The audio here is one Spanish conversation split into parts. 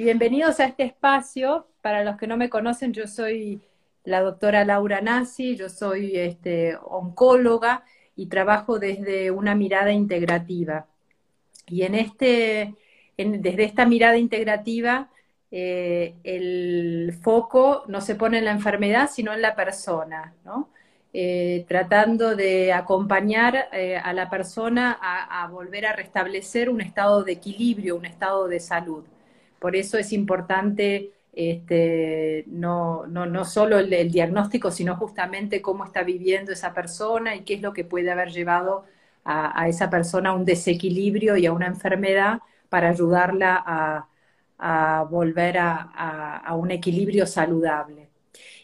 y bienvenidos a este espacio. Para los que no me conocen, yo soy la doctora Laura Nasi, yo soy este, oncóloga y trabajo desde una mirada integrativa. Y en este, desde esta mirada integrativa, eh, el foco no se pone en la enfermedad, sino en la persona, ¿no? Eh, tratando de acompañar eh, a la persona a, volver a restablecer un estado de equilibrio, un estado de salud. Por eso es importante este, no, no, solo el, diagnóstico, sino justamente cómo está viviendo esa persona y qué es lo que puede haber llevado a, esa persona a un desequilibrio y a una enfermedad para ayudarla a, volver a, un equilibrio saludable.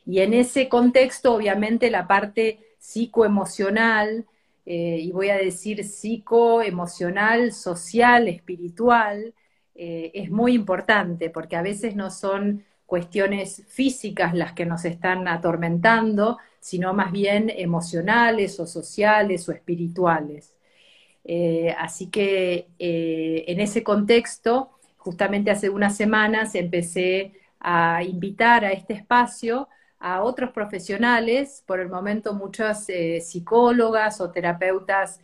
Y en ese contexto, obviamente, la parte psicoemocional, eh, y voy a decir psicoemocional, social, espiritual, eh, es muy importante porque a veces no son cuestiones físicas las que nos están atormentando, sino más bien emocionales o sociales o espirituales. Eh, así que eh, en ese contexto, justamente hace unas semanas empecé a invitar a este espacio a otros profesionales, por el momento muchas psicólogas o terapeutas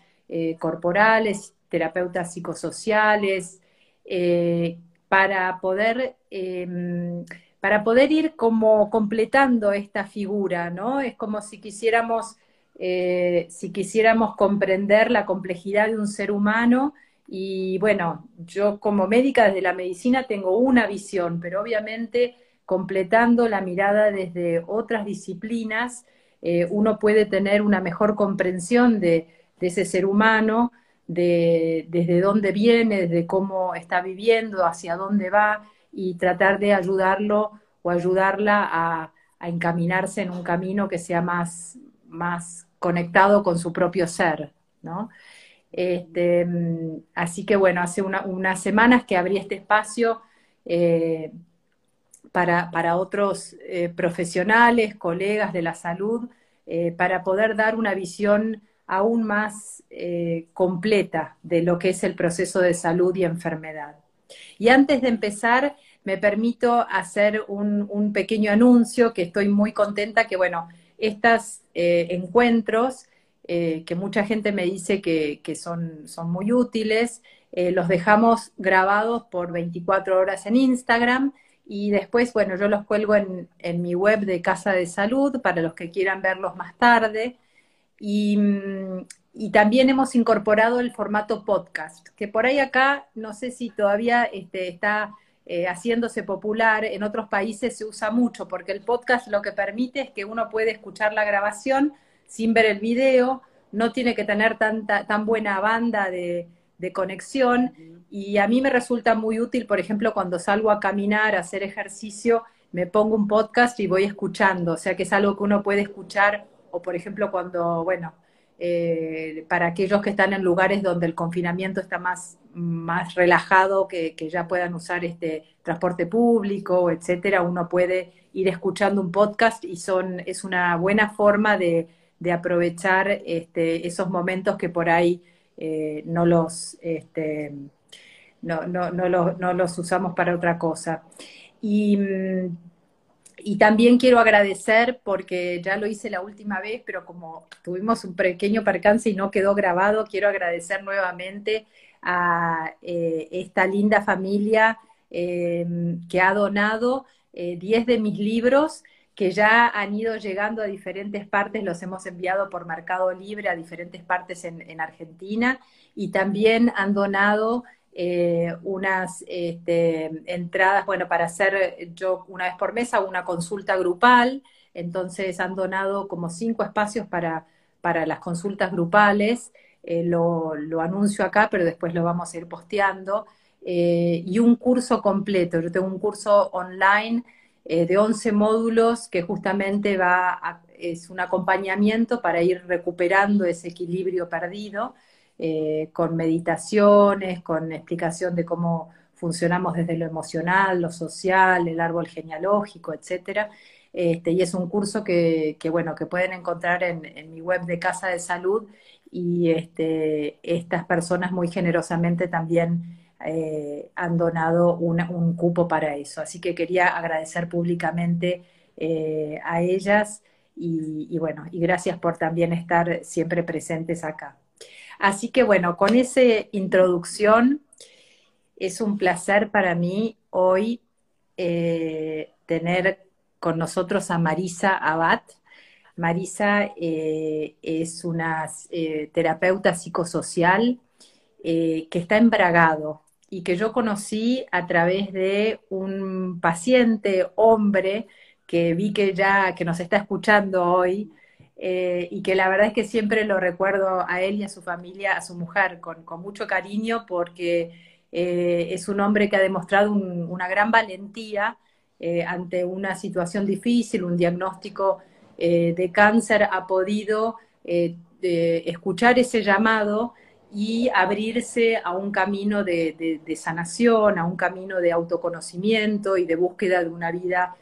corporales, terapeutas psicosociales, eh, para, poder, em, para poder ir como completando esta figura, ¿no? Es como si quisiéramos, eh, si quisiéramos comprender la complejidad de un ser humano y bueno, yo como médica desde la medicina tengo una visión, pero obviamente completando la mirada desde otras disciplinas, eh, uno puede tener una mejor comprensión de, de ese ser humano de desde dónde viene, desde cómo está viviendo, hacia dónde va y tratar de ayudarlo o ayudarla a, encaminarse en un camino que sea más, más conectado con su propio ser, ¿no? Este, así que bueno, hace unas semanas que abrí este espacio eh, para, otros eh, profesionales, colegas de la salud, eh, para poder dar una visión aún más eh, completa de lo que es el proceso de salud y enfermedad. Y antes de empezar, me permito hacer un, pequeño anuncio que estoy muy contenta que, bueno, estos eh, encuentros, eh, que mucha gente me dice que, son, son, muy útiles, los dejamos grabados por 24 horas en Instagram y después, bueno, yo los cuelgo en, en mi web de Casa de Salud para los que quieran verlos más tarde. Mm, y, también hemos incorporado el formato podcast, que por ahí acá no sé si todavía este, está eh, haciéndose popular, en otros países se usa mucho, porque el podcast lo que permite es que uno puede escuchar la grabación sin ver el video, no tiene que tener tanta, tan buena banda de, de conexión, y a mí me resulta muy útil, por ejemplo, cuando salgo a caminar, a hacer ejercicio, me pongo un podcast y voy escuchando, o sea que es algo que uno puede escuchar o por ejemplo cuando, bueno, eh, para aquellos que están en lugares donde el confinamiento está más, más relajado, que, ya puedan usar este transporte público, etcétera, uno puede ir escuchando un podcast y son, es una buena forma de, aprovechar este, esos momentos que por ahí eh, no los este, no, no, no, los, no los usamos para otra cosa. Y mm, y también quiero agradecer, porque ya lo hice la última vez, pero como tuvimos un pequeño percance y no quedó grabado, quiero agradecer nuevamente a eh, esta linda familia eh, que ha donado 10 eh, de mis libros que ya han ido llegando a diferentes partes, los hemos enviado por Mercado Libre a diferentes partes en Argentina y también han donado eh, unas este, entradas, bueno, para hacer yo una vez por mes una consulta grupal, entonces han donado como cinco espacios para, para las consultas grupales, eh, lo, anuncio acá, pero después lo vamos a ir posteando, eh, y un curso completo, yo tengo un curso online de 11 módulos que justamente va es un acompañamiento para ir recuperando ese equilibrio perdido. Eh, con meditaciones, con explicación de cómo funcionamos desde lo emocional, lo social, el árbol genealógico, etcétera. Este, y es un curso que, bueno, que pueden encontrar en, mi web de Casa de Salud y este, estas personas muy generosamente también eh, han donado un cupo para eso. Así que quería agradecer públicamente eh, a ellas y, bueno, y gracias por también estar siempre presentes acá. Así que bueno, con esa introducción, es un placer para mí hoy eh, tener con nosotros a Marisa Abad. Marisa es una terapeuta psicosocial que está en Bragado, y que yo conocí a través de un paciente hombre que vi que ya que nos está escuchando hoy eh, y que la verdad es que siempre lo recuerdo a él y a su familia, a su mujer, con, mucho cariño porque eh, es un hombre que ha demostrado una gran valentía eh, ante una situación difícil, un diagnóstico de cáncer, ha podido escuchar ese llamado y abrirse a un camino de, sanación, a un camino de autoconocimiento y de búsqueda de una vida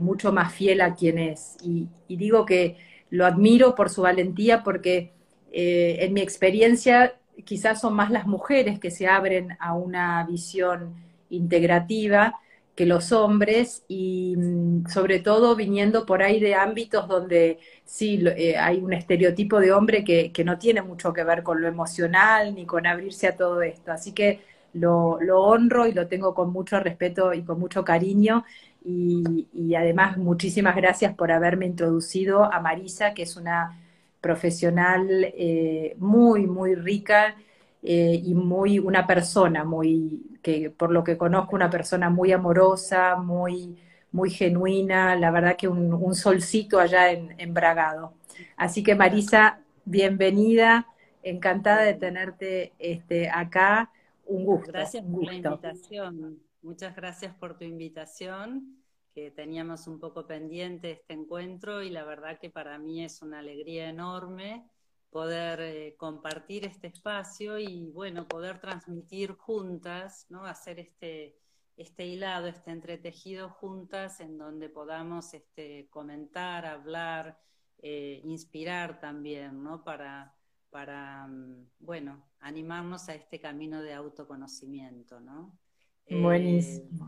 mucho más fiel a quien es. Y, digo que lo admiro por su valentía porque eh, en mi experiencia quizás son más las mujeres que se abren a una visión integrativa que los hombres y mm, sobre todo viniendo por ahí de ámbitos donde sí eh, hay un estereotipo de hombre que, no tiene mucho que ver con lo emocional ni con abrirse a todo esto. Así que lo, honro y lo tengo con mucho respeto y con mucho cariño y, además muchísimas gracias por haberme introducido a Marisa, que es una profesional eh, muy, muy rica eh, y muy una persona muy que por lo que conozco una persona muy amorosa, muy muy genuina, la verdad que un, solcito allá en, Bragado. Así que Marisa, bienvenida, encantada de tenerte este, acá, un gusto. Gracias por la invitación, muchas gracias por tu invitación, que teníamos un poco pendiente este encuentro y la verdad que para mí es una alegría enorme poder eh, compartir este espacio y bueno, poder transmitir juntas, ¿no? Hacer este, este hilado, este entretejido juntas en donde podamos este, comentar, hablar, eh, inspirar también, ¿no? Para, para, mm, bueno, animarnos a este camino de autoconocimiento, ¿no? Eh, Buenísimo.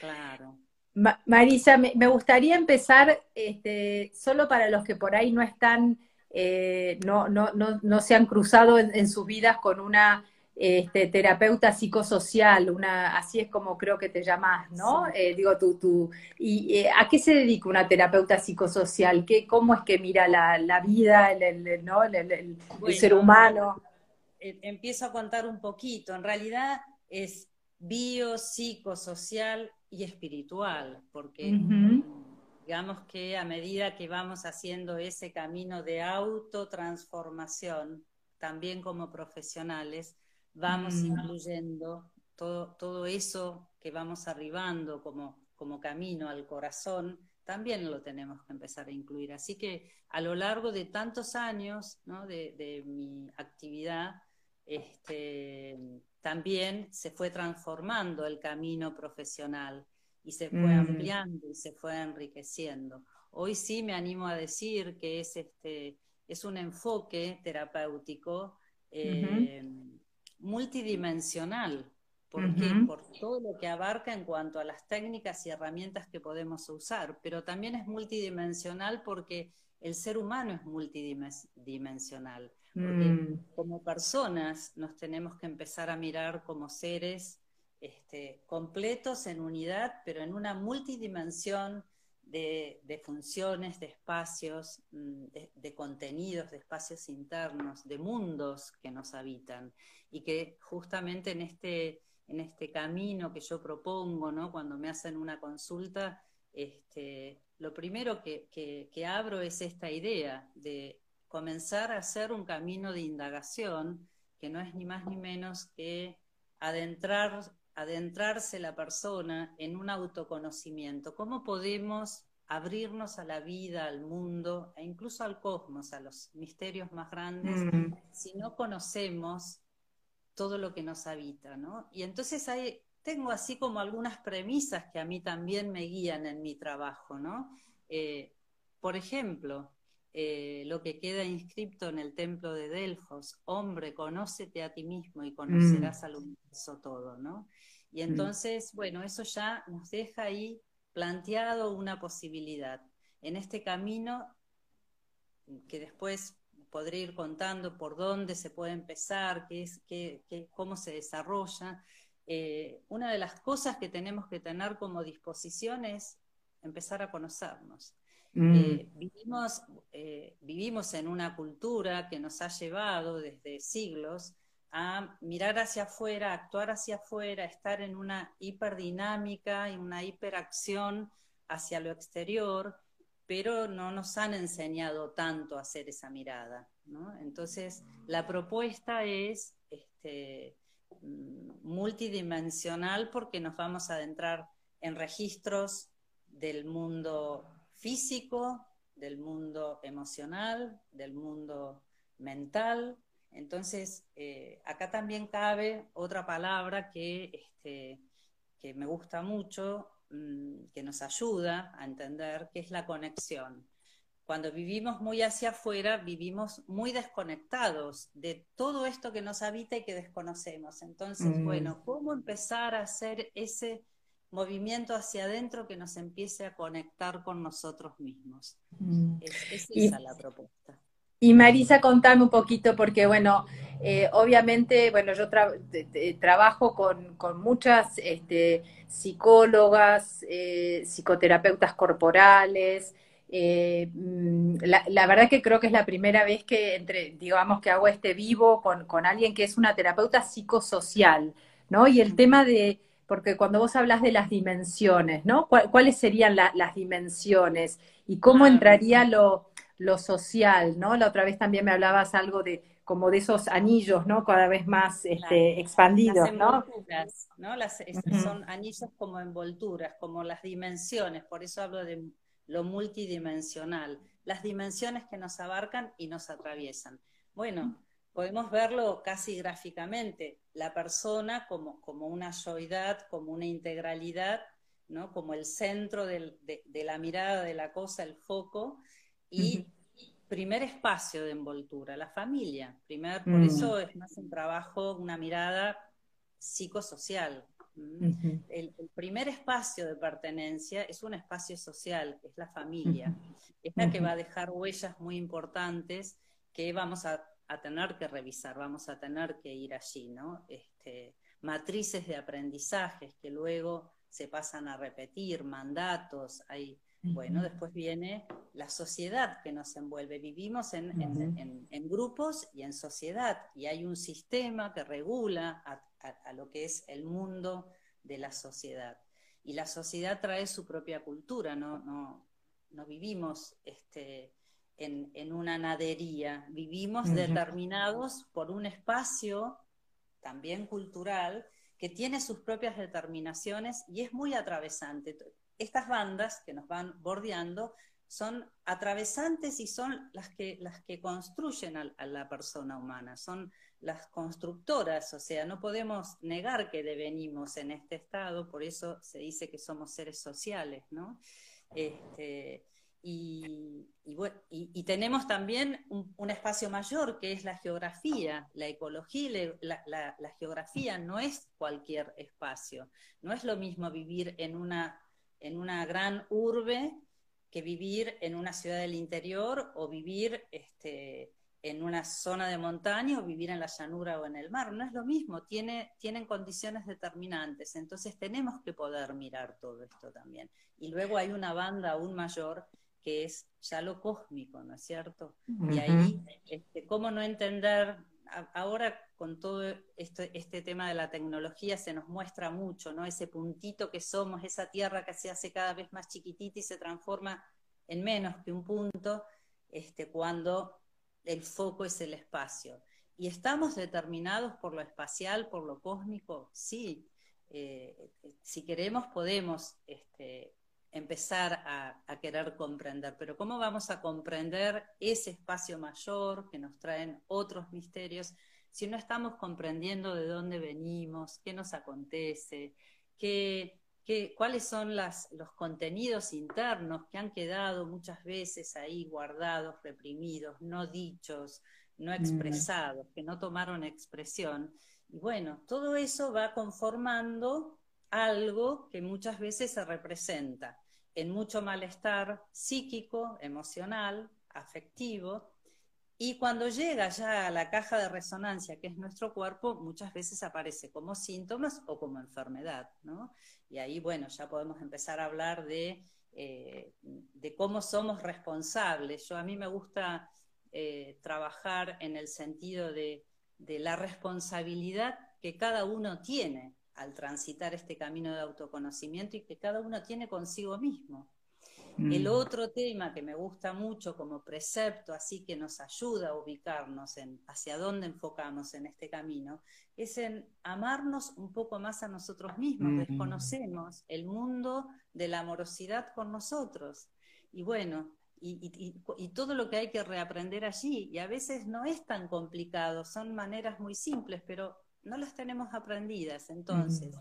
claro. Marisa, me, gustaría empezar, este, solo para los que por ahí no están eh, no, no, no, no, se han cruzado en, sus vidas con una este, terapeuta psicosocial, una, así es como creo que te llamas, ¿no? Eh, digo, tú, tú, ¿y eh, a qué se dedica una terapeuta psicosocial? ¿Qué, ¿Cómo es que mira la, la vida, el, ¿no? el, ser humano? Empiezo a contar un poquito, en realidad es bio, psicosocial y espiritual, porque digamos que a medida que vamos haciendo ese camino de autotransformación, también como profesionales, vamos mm. incluyendo todo, todo eso que vamos arribando como, como camino al corazón, también lo tenemos que empezar a incluir. Así que a lo largo de tantos años de, mi actividad, este, también se fue transformando el camino profesional y se fue mm. ampliando y se fue enriqueciendo. Hoy sí me animo a decir que es, este, es un enfoque terapéutico eh, multidimensional. ¿Por Por todo lo que abarca en cuanto a las técnicas y herramientas que podemos usar, pero también es multidimensional porque el ser humano es multidimensional. Porque mm. como personas nos tenemos que empezar a mirar como seres este, completos en unidad, pero en una multidimensión de, funciones, de espacios, mm, de, contenidos, de espacios internos, de mundos que nos habitan. Y que justamente en este, en este camino que yo propongo, ¿no? cuando me hacen una consulta, este, lo primero que, que abro es esta idea de comenzar a hacer un camino de indagación que no es ni más ni menos que adentrar adentrarse la persona en un autoconocimiento? ¿Cómo podemos abrirnos a la vida, al mundo e incluso al cosmos, a los misterios más grandes, mm. si no conocemos todo lo que nos habita, ¿no? Y entonces hay, tengo así como algunas premisas que a mí también me guían en mi trabajo, ¿no? Eh, por ejemplo, eh, lo que queda inscripto en el templo de Delfos, hombre, conócete a ti mismo y conocerás mm. al universo todo, ¿no? Y mm. entonces, bueno, eso ya nos deja ahí planteado una posibilidad. En este camino, que después podré ir contando por dónde se puede empezar, qué es, qué, cómo se desarrolla, eh, una de las cosas que tenemos que tener como disposición es empezar a conocernos. Mm. Eh, vivimos, eh, vivimos en una cultura que nos ha llevado desde siglos a mirar hacia afuera, actuar hacia afuera, estar en una hiperdinámica y una hiperacción hacia lo exterior, pero no nos han enseñado tanto a hacer esa mirada. Entonces, la propuesta es este, mm, multidimensional porque nos vamos a adentrar en registros del mundo físico, del mundo emocional, del mundo mental. Entonces, eh, acá también cabe otra palabra que, este, que me gusta mucho, mm, que nos ayuda a entender, que es la conexión. Cuando vivimos muy hacia afuera, vivimos muy desconectados de todo esto que nos habita y que desconocemos. Entonces, mm. bueno, ¿cómo empezar a hacer ese movimiento hacia adentro que nos empiece a conectar con nosotros mismos. Mm. Es, esa la propuesta. Y Marisa, contame un poquito, porque bueno, eh, obviamente, bueno, yo trabajo con, muchas este, psicólogas, eh, psicoterapeutas corporales. Eh, mm, la, verdad que creo que es la primera vez que entre, digamos que hago este vivo con, con alguien que es una terapeuta psicosocial, ¿no? Y el tema de, porque cuando vos hablas de las dimensiones, ¿no? ¿Cuáles serían las dimensiones? ¿Y cómo ah, entraría lo, social, ¿no? La otra vez también me hablabas algo de como de esos anillos, ¿no? Cada vez más este, expandidos, ¿no? ¿no? Las, Son anillos como envolturas, como las dimensiones, por eso hablo de lo multidimensional, las dimensiones que nos abarcan y nos atraviesan. Bueno, podemos verlo casi gráficamente, la persona como, como una yoidad, como una integralidad, ¿no? como el centro de, la mirada de la cosa, el foco, y primer espacio de envoltura, la familia. Primer, por mm. eso es más un trabajo, una mirada psicosocial. el, primer espacio de pertenencia es un espacio social, es la familia. Es la que va a dejar huellas muy importantes que vamos a a tener que revisar, vamos a tener que ir allí, ¿no? Este, matrices de aprendizajes que luego se pasan a repetir, mandatos, hay, bueno, después viene la sociedad que nos envuelve. Vivimos en, grupos y en sociedad, y hay un sistema que regula a, lo que es el mundo de la sociedad. Y la sociedad trae su propia cultura, no, no, no vivimos este, en, una nadería, vivimos determinados por un espacio también cultural que tiene sus propias determinaciones y es muy atravesante. Estas bandas que nos van bordeando son atravesantes y son las que, las que construyen a, la persona humana, son las constructoras, o sea, no podemos negar que devenimos en este estado, por eso se dice que somos seres sociales, ¿no? Este, y, y, tenemos también un, espacio mayor que es la geografía, la ecología, la, la, geografía no es cualquier espacio, no es lo mismo vivir en una, en una gran urbe que vivir en una ciudad del interior o vivir este, en una zona de montaña o vivir en la llanura o en el mar. No es lo mismo, tiene, tienen condiciones determinantes. Entonces tenemos que poder mirar todo esto también. Y luego hay una banda aún mayor que es ya lo cósmico, ¿no es cierto? Y ahí, este, ¿cómo no entender? ahora con todo este, este, tema de la tecnología se nos muestra mucho, ¿no? Ese puntito que somos, esa tierra que se hace cada vez más chiquitita y se transforma en menos que un punto, este, cuando el foco es el espacio. ¿Y estamos determinados por lo espacial, por lo cósmico? Sí. Eh, si queremos, podemos este, empezar a, querer comprender. Pero ¿cómo vamos a comprender ese espacio mayor que nos traen otros misterios si no estamos comprendiendo de dónde venimos, qué nos acontece, qué, cuáles son las, los contenidos internos que han quedado muchas veces ahí guardados, reprimidos, no dichos, no mm. expresados, que no tomaron expresión. Y bueno, todo eso va conformando algo que muchas veces se representa en mucho malestar psíquico, emocional, afectivo, y cuando llega ya a la caja de resonancia, que es nuestro cuerpo, muchas veces aparece como síntomas o como enfermedad, ¿no? Y ahí, bueno, ya podemos empezar a hablar de, eh, de cómo somos responsables. Yo a mí me gusta eh, trabajar en el sentido de, de la responsabilidad que cada uno tiene al transitar este camino de autoconocimiento y que cada uno tiene consigo mismo. El mm. otro tema que me gusta mucho como precepto, así que nos ayuda a ubicarnos en hacia dónde enfocamos en este camino, es en amarnos un poco más a nosotros mismos. Mm. Desconocemos el mundo de la amorosidad con nosotros. Y bueno, y, todo lo que hay que reaprender allí. Y a veces no es tan complicado, son maneras muy simples, pero no las tenemos aprendidas. Entonces,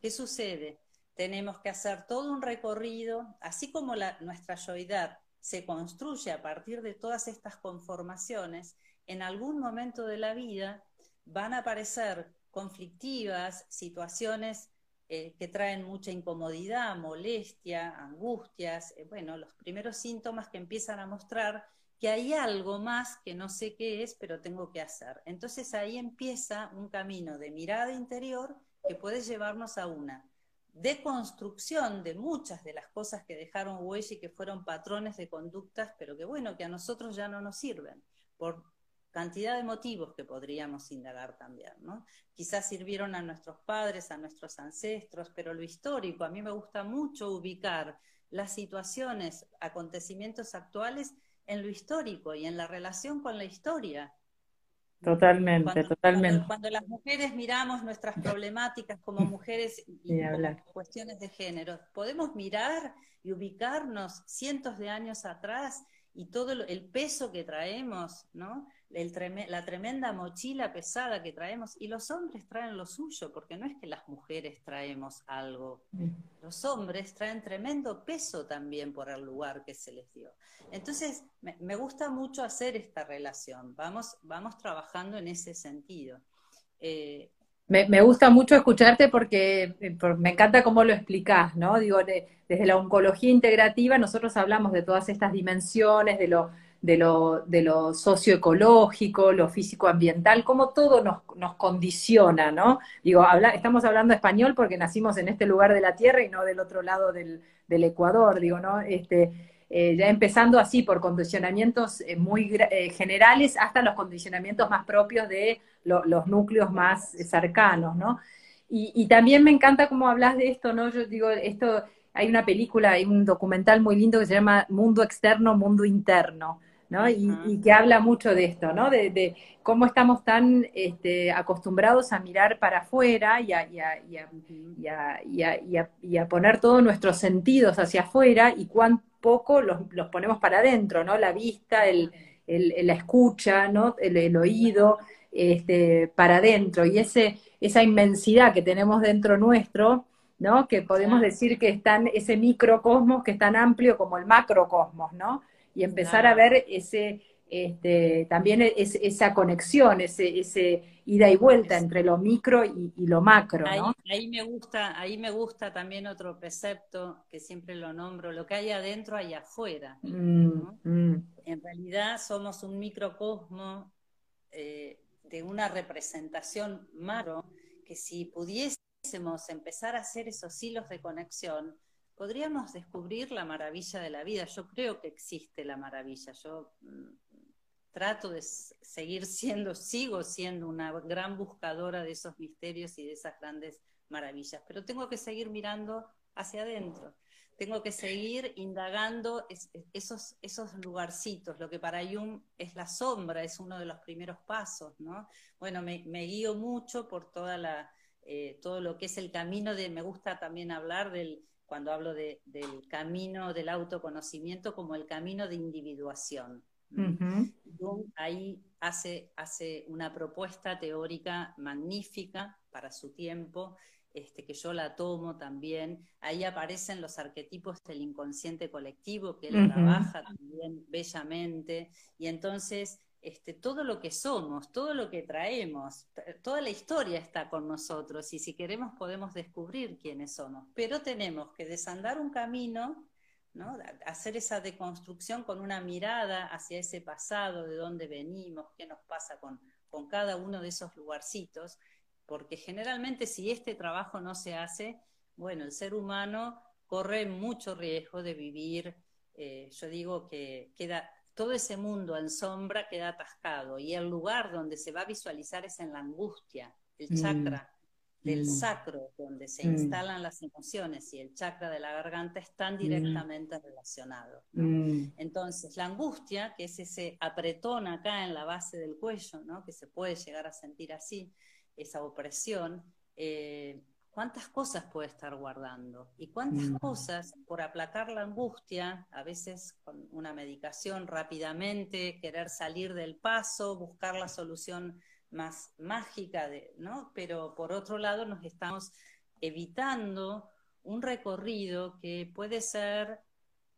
¿qué sucede? tenemos que hacer todo un recorrido, así como nuestra yoidad se construye a partir de todas estas conformaciones, en algún momento de la vida van a aparecer conflictivas, situaciones eh, que traen mucha incomodidad, molestia, angustias, eh, bueno, los primeros síntomas que empiezan a mostrar que hay algo más que no sé qué es, pero tengo que hacer. Entonces ahí empieza un camino de mirada interior que puede llevarnos a una deconstrucción de muchas de las cosas que dejaron huella y que fueron patrones de conductas, pero que bueno, que a nosotros ya no nos sirven, por cantidad de motivos que podríamos indagar también, ¿no? Quizás sirvieron a nuestros padres, a nuestros ancestros, pero lo histórico, a mí me gusta mucho ubicar las situaciones, acontecimientos actuales en lo histórico y en la relación con la historia. Totalmente, totalmente. Cuando, las mujeres miramos nuestras problemáticas como mujeres y como cuestiones de género, podemos mirar y ubicarnos cientos de años atrás y todo el peso que traemos, ¿no? La tremenda mochila pesada que traemos, y los hombres traen lo suyo, porque no es que las mujeres traemos algo, mm. los hombres traen tremendo peso también por el lugar que se les dio. Entonces, me, gusta mucho hacer esta relación, vamos, vamos trabajando en ese sentido. Eh, me, gusta mucho escucharte porque eh, me encanta cómo lo explicás, ¿no? Digo, desde la oncología integrativa nosotros hablamos de todas estas dimensiones, de lo de lo, de lo socioecológico, lo físico-ambiental, cómo todo nos, nos, condiciona, ¿no? Digo, habla, estamos hablando español porque nacimos en este lugar de la Tierra y no del otro lado del, del Ecuador, digo, ¿no? Este, eh, ya empezando así por condicionamientos eh, muy eh, generales hasta los condicionamientos más propios de los núcleos más cercanos, ¿no? Y, y, también me encanta cómo hablas de esto, ¿no? Yo digo, esto, hay una película, hay un documental muy lindo que se llama Mundo Externo, Mundo Interno, ¿no? Y, que habla mucho de esto, ¿no? De, cómo estamos tan este, acostumbrados a mirar para afuera y a, poner todos nuestros sentidos hacia afuera y cuán poco los, ponemos para adentro, ¿no? La vista, el, la escucha, ¿no? El, oído, este, para adentro. Y ese, esa inmensidad que tenemos dentro nuestro, ¿no? Que podemos decir que están ese microcosmos que es tan amplio como el macrocosmos, ¿no? Y empezar a ver ese, este, también es, esa conexión, ese, ese ida y vuelta entre lo micro y, lo macro. ¿no? Ahí, me gusta, ahí me gusta también otro precepto que siempre lo nombro, lo que hay adentro hay afuera. Mm, mm. En realidad somos un microcosmo eh, de una representación macro que si pudiésemos empezar a hacer esos hilos de conexión, podríamos descubrir la maravilla de la vida. Yo creo que existe la maravilla. Yo mm, trato de seguir siendo, sigo siendo una gran buscadora de esos misterios y de esas grandes maravillas, pero tengo que seguir mirando hacia adentro. Tengo que seguir indagando esos, esos lugarcitos. Lo que para Jung es la sombra, es uno de los primeros pasos, ¿no? Bueno, me, guío mucho por toda la, eh, todo lo que es el camino de, me gusta también hablar del, cuando hablo del camino del autoconocimiento como el camino de individuación. ahí hace, hace una propuesta teórica magnífica para su tiempo este, que yo la tomo también. Ahí aparecen los arquetipos del inconsciente colectivo que él trabaja también bellamente. Y entonces este, todo lo que somos, todo lo que traemos, toda la historia está con nosotros y si queremos podemos descubrir quiénes somos, pero tenemos que desandar un camino, ¿no? hacer esa deconstrucción con una mirada hacia ese pasado, de dónde venimos, qué nos pasa con, con cada uno de esos lugarcitos, porque generalmente si este trabajo no se hace, bueno, el ser humano corre mucho riesgo de vivir, eh, yo digo que queda todo ese mundo en sombra queda atascado y el lugar donde se va a visualizar es en la angustia, el mm. chakra del mm. sacro, donde se mm. instalan las emociones y el chakra de la garganta están directamente relacionados. Entonces, la angustia, que es ese apretón acá en la base del cuello, ¿no? que se puede llegar a sentir así, esa opresión, eh, cuántas cosas puede estar guardando y cuántas mm. cosas por aplacar la angustia, a veces con una medicación rápidamente, querer salir del paso, buscar la solución más mágica, de, ¿no? Pero por otro lado nos estamos evitando un recorrido que puede ser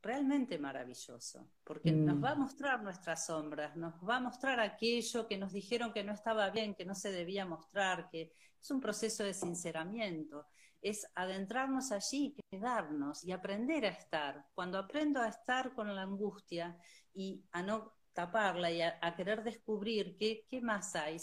realmente maravilloso, porque nos va a mm. mostrar nuestras sombras, nos va a mostrar aquello que nos dijeron que no estaba bien, que no se debía mostrar, que es un proceso de sinceramiento, es adentrarnos allí, quedarnos y aprender a estar. Cuando aprendo a estar con la angustia y a no taparla y a, querer descubrir qué, qué más hay,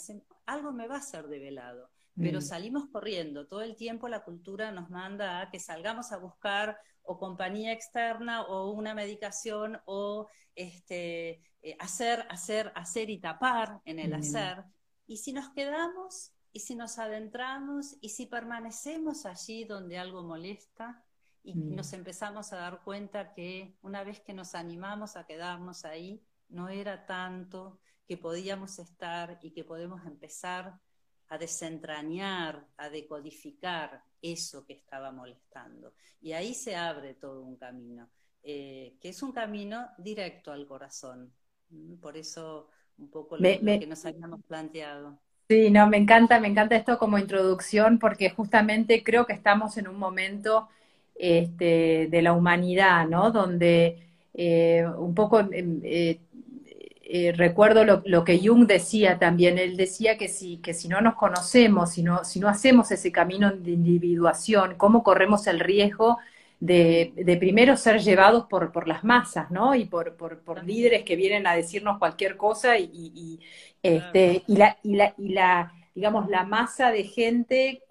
algo me va a ser develado pero mm. salimos corriendo. Todo el tiempo la cultura nos manda a que salgamos a buscar o compañía externa o una medicación o este, eh, hacer, hacer, hacer y tapar en el mm. hacer. Y si nos quedamos y si nos adentramos y si permanecemos allí donde algo molesta y mm. nos empezamos a dar cuenta que una vez que nos animamos a quedarnos ahí, no era tanto que podíamos estar y que podemos empezar a desentrañar, a decodificar eso que estaba molestando. Y ahí se abre todo un camino, eh, que es un camino directo al corazón. Mm, por eso un poco lo que nos habíamos planteado. Sí, no, me encanta, me encanta esto como introducción porque justamente creo que estamos en un momento este, de la humanidad, ¿no? Donde eh, un poco em, eh, eh, recuerdo lo, que Jung decía también, él decía que si, que si no nos conocemos, si no, si no hacemos ese camino de individuación, ¿cómo corremos el riesgo de, primero ser llevados por, por, las masas, ¿no? Y por, por, líderes que vienen a decirnos cualquier cosa y, este, y, la, y, la, y la, digamos, la masa de gente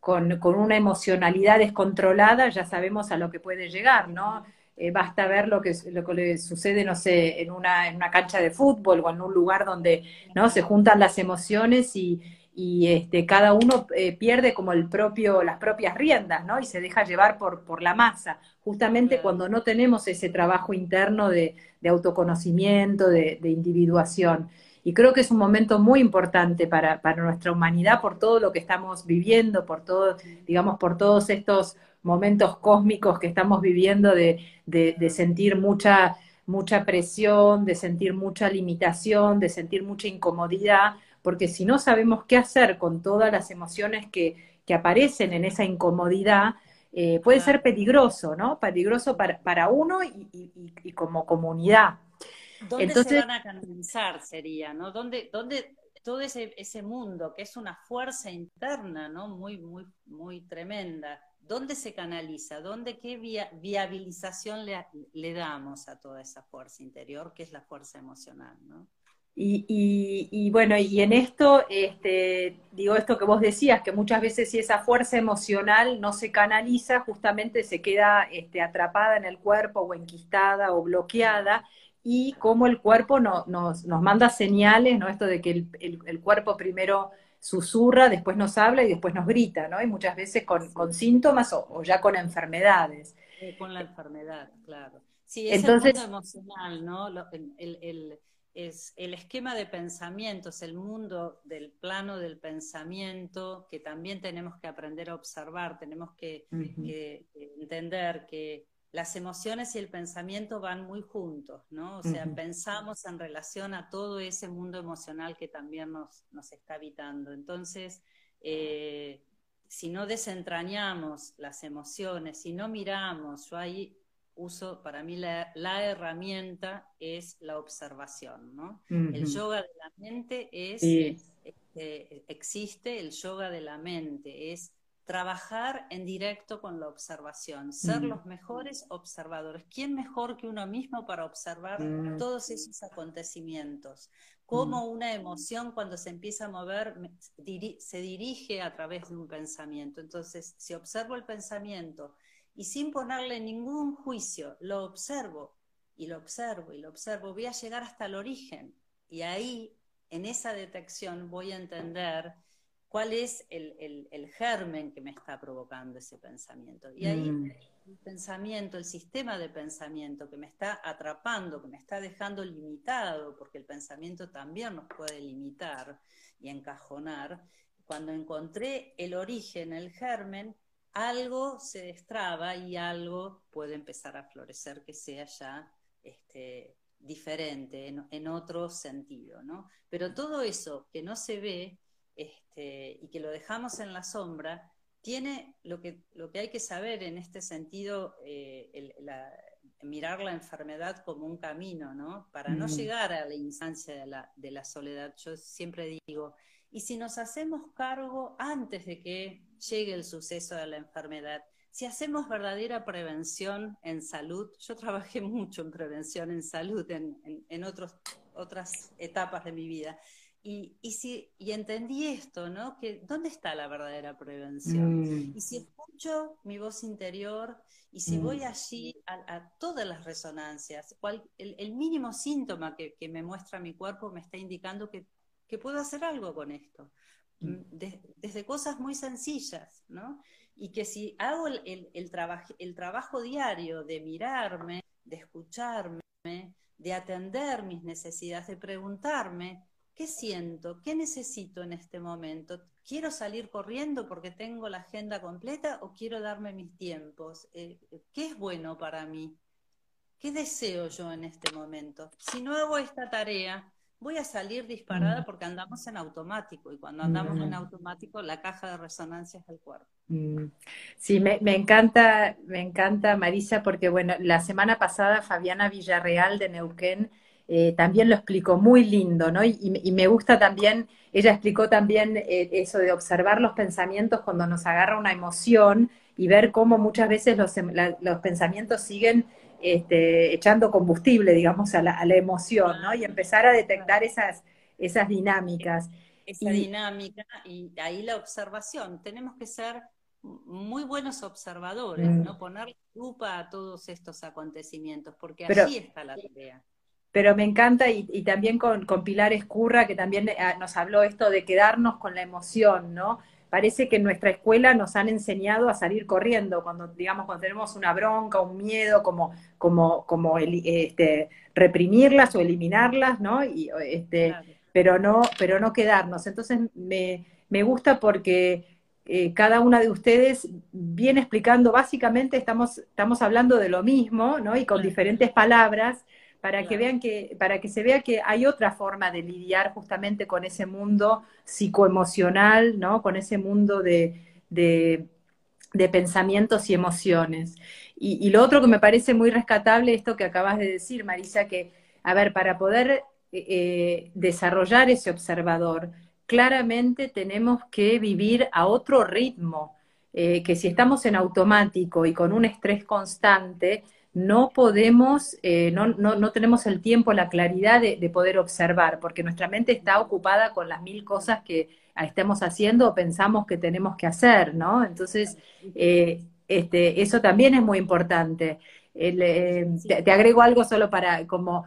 con, con, una emocionalidad descontrolada, ya sabemos a lo que puede llegar, ¿no? Eh, basta ver lo que, lo que le sucede, no sé, en una, en una cancha de fútbol o en un lugar donde ¿no? se juntan las emociones y, y este, cada uno eh, pierde como el propio, las propias riendas, ¿no? Y se deja llevar por, por la masa, justamente cuando no tenemos ese trabajo interno de, autoconocimiento, de, individuación. Y creo que es un momento muy importante para, para nuestra humanidad por todo lo que estamos viviendo, por todo, digamos, por todos estos momentos cósmicos que estamos viviendo de, de sentir mucha, mucha presión, de sentir mucha limitación, de sentir mucha incomodidad, porque si no sabemos qué hacer con todas las emociones que, aparecen en esa incomodidad, eh, puede ser peligroso, ¿no? Peligroso para, uno y, como comunidad. ¿Dónde Entonces, se van a canalizar, sería, ¿no? ¿Dónde, dónde todo ese, ese mundo, que es una fuerza interna, ¿no? Muy, muy, muy tremenda, ¿dónde se canaliza? ¿Dónde, qué viabilización le, le damos a toda esa fuerza interior, que es la fuerza emocional, ¿no? Y, bueno, y en esto, este, digo esto que vos decías, que muchas veces si esa fuerza emocional no se canaliza, justamente se queda este, atrapada en el cuerpo o enquistada o bloqueada, y como el cuerpo no, nos, nos, manda señales, ¿no? Esto de que el, cuerpo primero susurra, después nos habla y después nos grita, ¿no? Y muchas veces con, con síntomas o, ya con enfermedades. Con la enfermedad, claro. Sí, es Entonces, el mundo emocional, ¿no? el es el esquema de pensamiento, es el mundo del plano del pensamiento que también tenemos que aprender a observar, tenemos que, entender que las emociones y el pensamiento van muy juntos, ¿no? O sea, pensamos en relación a todo ese mundo emocional que también nos, nos está habitando. Entonces, eh, si no desentrañamos las emociones, si no miramos, yo ahí uso, para mí la, herramienta es la observación, ¿no? El yoga de la mente es, este, existe el yoga de la mente, es trabajar en directo con la observación, ser los mejores observadores. ¿Quién mejor que uno mismo para observar mm. todos esos acontecimientos? Cómo mm. una emoción cuando se empieza a mover se dirige a través de un pensamiento. Entonces, si observo el pensamiento y sin ponerle ningún juicio, lo observo y lo observo y lo observo, voy a llegar hasta el origen. Y ahí, en esa detección, voy a entender cuál es el, germen que me está provocando ese pensamiento. Y ahí mm. el pensamiento, el sistema de pensamiento que me está atrapando, que me está dejando limitado, porque el pensamiento también nos puede limitar y encajonar, cuando encontré el origen, el germen, algo se destraba y algo puede empezar a florecer que sea ya este, diferente, en, en otro sentido, ¿no? Pero todo eso que no se ve este, y que lo dejamos en la sombra, tiene lo que, lo que hay que saber en este sentido, eh, mirar la enfermedad como un camino, ¿no? Para no llegar a la instancia de la, de la soledad. Yo siempre digo, y si nos hacemos cargo antes de que llegue el suceso de la enfermedad, si hacemos verdadera prevención en salud, yo trabajé mucho en prevención en salud en, en, en otros, otras etapas de mi vida, y, y, si, y entendí esto, ¿no? Que ¿dónde está la verdadera prevención? Mm. Y si escucho mi voz interior y si voy mm. allí a, todas las resonancias, el, mínimo síntoma que, me muestra mi cuerpo me está indicando que, puedo hacer algo con esto. Mm. desde cosas muy sencillas, ¿no? Y que si hago el, trabajo diario de mirarme, de escucharme, de atender mis necesidades, de preguntarme, ¿Qué siento? ¿Qué necesito en este momento? ¿Quiero salir corriendo porque tengo la agenda completa o quiero darme mis tiempos? Eh, ¿Qué es bueno para mí? ¿Qué deseo yo en este momento? Si no hago esta tarea, voy a salir disparada mm. porque andamos en automático y cuando andamos en mm. automático la caja de resonancia es el cuerpo. Mm. Sí, me, me, encanta, me encanta Marisa porque bueno, la semana pasada Fabiana Villarreal de Neuquén eh, también lo explicó muy lindo, ¿no? Y, me gusta también, ella explicó también eh, eso de observar los pensamientos cuando nos agarra una emoción y ver cómo muchas veces los, em, los pensamientos siguen este, echando combustible, digamos, a la, a la, emoción, ¿no? Y empezar a detectar esas, esas dinámicas. Esa dinámica y ahí la observación. Tenemos que ser muy buenos observadores, mm. ¿no? Poner lupa a todos estos acontecimientos, porque allí está la tarea pero me encanta y, también con, Pilar Escurra, que también eh, nos habló esto de quedarnos con la emoción, ¿no? Parece que en nuestra escuela nos han enseñado a salir corriendo cuando, digamos, cuando tenemos una bronca, un miedo, como, como, como este, reprimirlas o eliminarlas, ¿no? Y, este, pero no, pero no quedarnos. Entonces me, me gusta porque eh, cada una de ustedes viene explicando, básicamente estamos, estamos hablando de lo mismo, ¿no? Y con diferentes palabras, para que vean que, para que se vea que hay otra forma de lidiar justamente con ese mundo psicoemocional, ¿no? Con ese mundo de, de, pensamientos y emociones. Y, lo otro que me parece muy rescatable, esto que acabas de decir, Marisa, que, a ver, para poder eh, eh, desarrollar ese observador, claramente tenemos que vivir a otro ritmo, eh, que si estamos en automático y con un estrés constante, no podemos, eh, no, no, no, tenemos el tiempo, la claridad de, poder observar, porque nuestra mente está ocupada con las mil cosas que estemos haciendo o pensamos que tenemos que hacer, ¿no? Entonces, eh, este, eso también es muy importante. Eh, te, agrego algo solo para, como,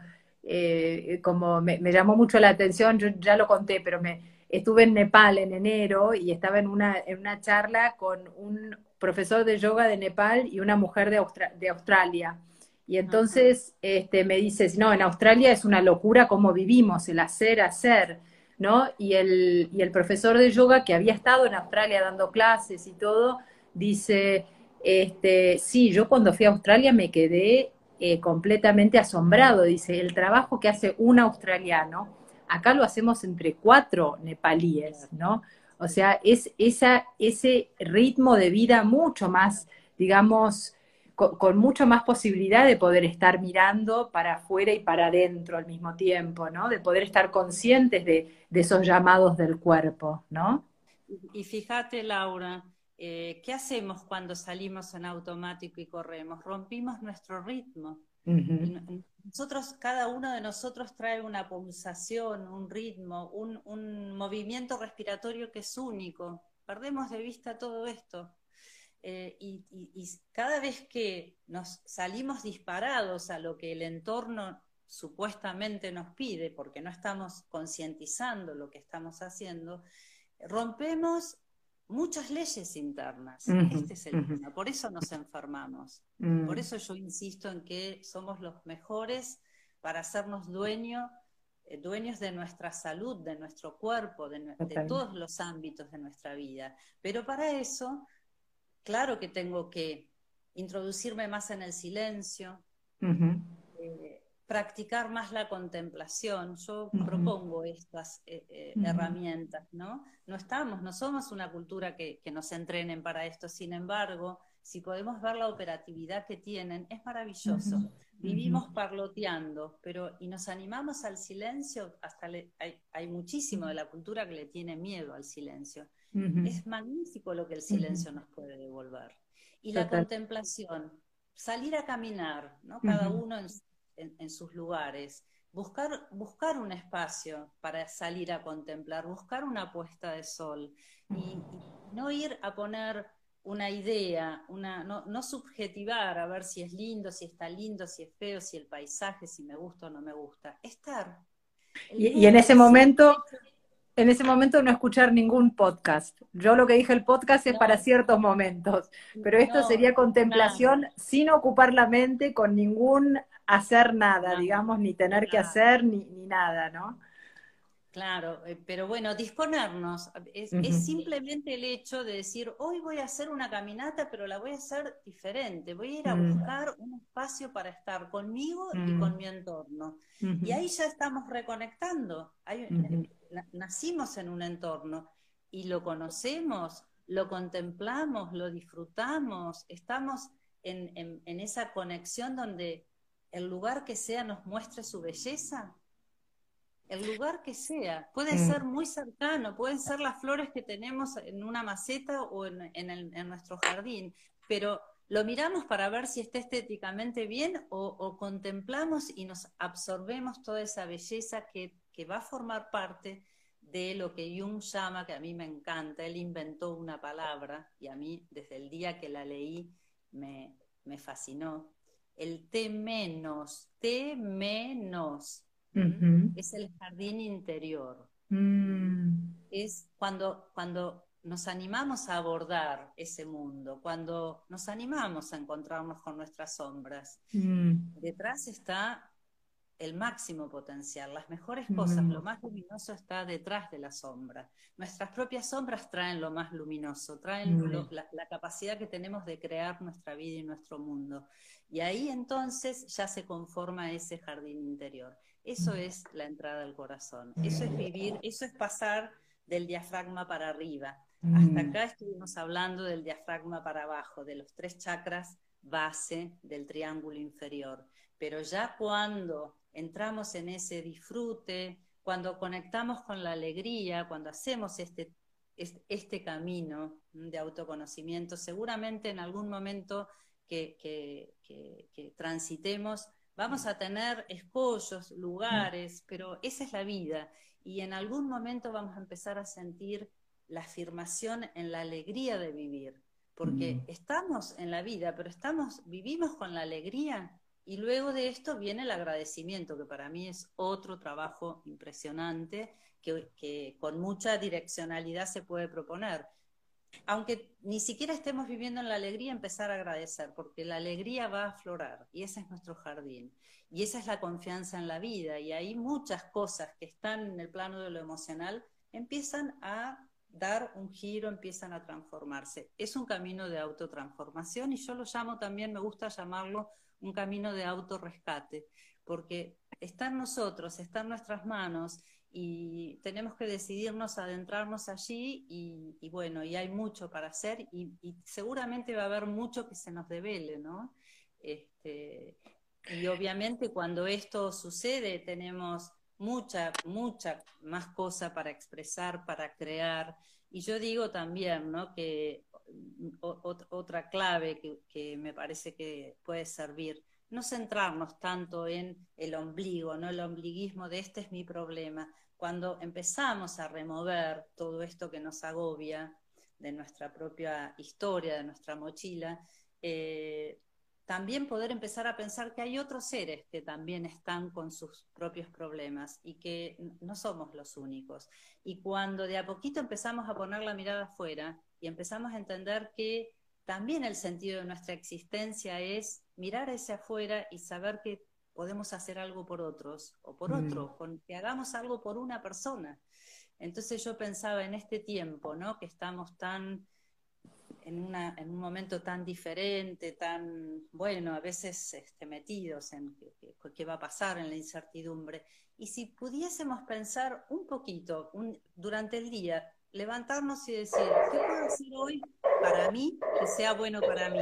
como me, me, llamó mucho la atención, yo ya lo conté, pero me estuve en Nepal en enero y estaba en una, en una charla con un profesor de yoga de Nepal y una mujer de, de Australia. Y entonces este, me dice, no, en Australia es una locura cómo vivimos, el hacer, hacer, ¿no? Y el, y el profesor de yoga que había estado en Australia dando clases y todo, dice, este, sí, yo cuando fui a Australia me quedé eh, completamente asombrado, dice, el trabajo que hace un australiano, acá lo hacemos entre cuatro nepalíes, ¿no? O sea, es esa, ese ritmo de vida mucho más, digamos, con, mucho más posibilidad de poder estar mirando para afuera y para adentro al mismo tiempo, ¿no? De poder estar conscientes de, esos llamados del cuerpo, ¿no? Y fíjate, Laura, eh, ¿qué hacemos cuando salimos en automático y corremos? Rompimos nuestro ritmo. Nosotros, cada uno de nosotros trae una pulsación, un ritmo, un, un movimiento respiratorio que es único. Perdemos de vista todo esto. Eh, y, cada vez que nos salimos disparados a lo que el entorno supuestamente nos pide, porque no estamos concientizando lo que estamos haciendo, rompemos muchas leyes internas. este es el tema. Por eso nos enfermamos. Mm. Por eso yo insisto en que somos los mejores para hacernos dueño, eh, dueños de nuestra salud, de nuestro cuerpo, de, todos los ámbitos de nuestra vida. Pero para eso claro que tengo que introducirme más en el silencio, eh, practicar más la contemplación. Yo propongo estas eh, eh, herramientas, ¿no? No estamos, no somos una cultura que, nos entrenen para esto, sin embargo, si podemos ver la operatividad que tienen, es maravilloso. Vivimos parloteando, pero y nos animamos al silencio, hasta hay, hay, muchísimo de la cultura que le tiene miedo al silencio. Es magnífico lo que el silencio nos puede devolver. Y la contemplación, salir a caminar, ¿no? cada uno en, sus lugares, buscar, buscar un espacio para salir a contemplar, buscar una puesta de sol y, no ir a poner una idea, una, no, no, subjetivar a ver si es lindo, si está lindo, si es feo, si el paisaje, si me gusta o no me gusta. Estar. y, en ese momento en ese momento no escuchar ningún podcast. Yo lo que dije el podcast es para ciertos momentos, pero esto sería contemplación sin ocupar la mente con ningún hacer nada, digamos, ni tener que hacer ni, ni nada, ¿no? Claro, eh, pero bueno, disponernos. Es, simplemente el hecho de decir, hoy voy a hacer una caminata, pero la voy a hacer diferente. Voy a ir a mm. buscar un espacio para estar conmigo y con mm. mi entorno. Y ahí ya estamos reconectando. Hay, nacimos en un entorno y lo conocemos, lo contemplamos, lo disfrutamos, estamos en, esa conexión donde el lugar que sea nos muestre su belleza, el lugar que sea, puede mm. ser muy cercano, pueden ser las flores que tenemos en una maceta o en, nuestro jardín, pero lo miramos para ver si está estéticamente bien o, contemplamos y nos absorbemos toda esa belleza que que va a formar parte de lo que Jung llama, que a mí me encanta, él inventó una palabra y a mí desde el día que la leí me, fascinó, el T menos, T menos, es el jardín interior. Mm. Es cuando, cuando nos animamos a abordar ese mundo, cuando nos animamos a encontrarnos con nuestras sombras. Mm. Detrás está el máximo potencial, las mejores cosas, lo más luminoso está detrás de la sombra. Nuestras propias sombras traen lo más luminoso, traen la, capacidad que tenemos de crear nuestra vida y nuestro mundo. Y ahí entonces ya se conforma ese jardín interior. Eso es la entrada al corazón, eso es vivir, eso es pasar del diafragma para arriba. Hasta acá estuvimos hablando del diafragma para abajo, de los tres chakras base del triángulo inferior. Pero ya cuando entramos en ese disfrute, cuando conectamos con la alegría, cuando hacemos este, este, camino de autoconocimiento, seguramente en algún momento que, transitemos vamos a tener escollos, lugares, pero esa es la vida. Y en algún momento vamos a empezar a sentir la afirmación en la alegría de vivir, porque mm. estamos en la vida, pero estamos, vivimos con la alegría y luego de esto viene el agradecimiento, que para mí es otro trabajo impresionante que, con mucha direccionalidad se puede proponer. Aunque ni siquiera estemos viviendo en la alegría, empezar a agradecer, porque la alegría va a aflorar y ese es nuestro jardín. Y esa es la confianza en la vida. Y ahí muchas cosas que están en el plano de lo emocional empiezan a dar un giro, empiezan a transformarse. Es un camino de autotransformación y yo lo llamo también, me gusta llamarlo un camino de autorrescate, porque está en nosotros, está en nuestras manos y tenemos que decidirnos adentrarnos allí y, bueno, y hay mucho para hacer y, seguramente va a haber mucho que se nos devele, ¿no? Este, y obviamente cuando esto sucede tenemos mucha, mucha más cosa para expresar, para crear. Y yo digo también, ¿no? Que otra clave que, me parece que puede servir, no centrarnos tanto en el ombligo, ¿no? El ombliguismo de este es mi problema. Cuando empezamos a remover todo esto que nos agobia de nuestra propia historia, de nuestra mochila, eh, también poder empezar a pensar que hay otros seres que también están con sus propios problemas y que no somos los únicos. Y cuando de a poquito empezamos a poner la mirada afuera y empezamos a entender que también el sentido de nuestra existencia es mirar hacia afuera y saber que podemos hacer algo por otros o por mm. otro, que hagamos algo por una persona. Entonces yo pensaba en este tiempo, ¿no? Que estamos tan en, una, en un momento tan diferente, tan, bueno, a veces este, metidos en qué, va a pasar en la incertidumbre. Y si pudiésemos pensar un poquito durante el día, levantarnos y decir, ¿qué puedo hacer hoy para mí que sea bueno para mí?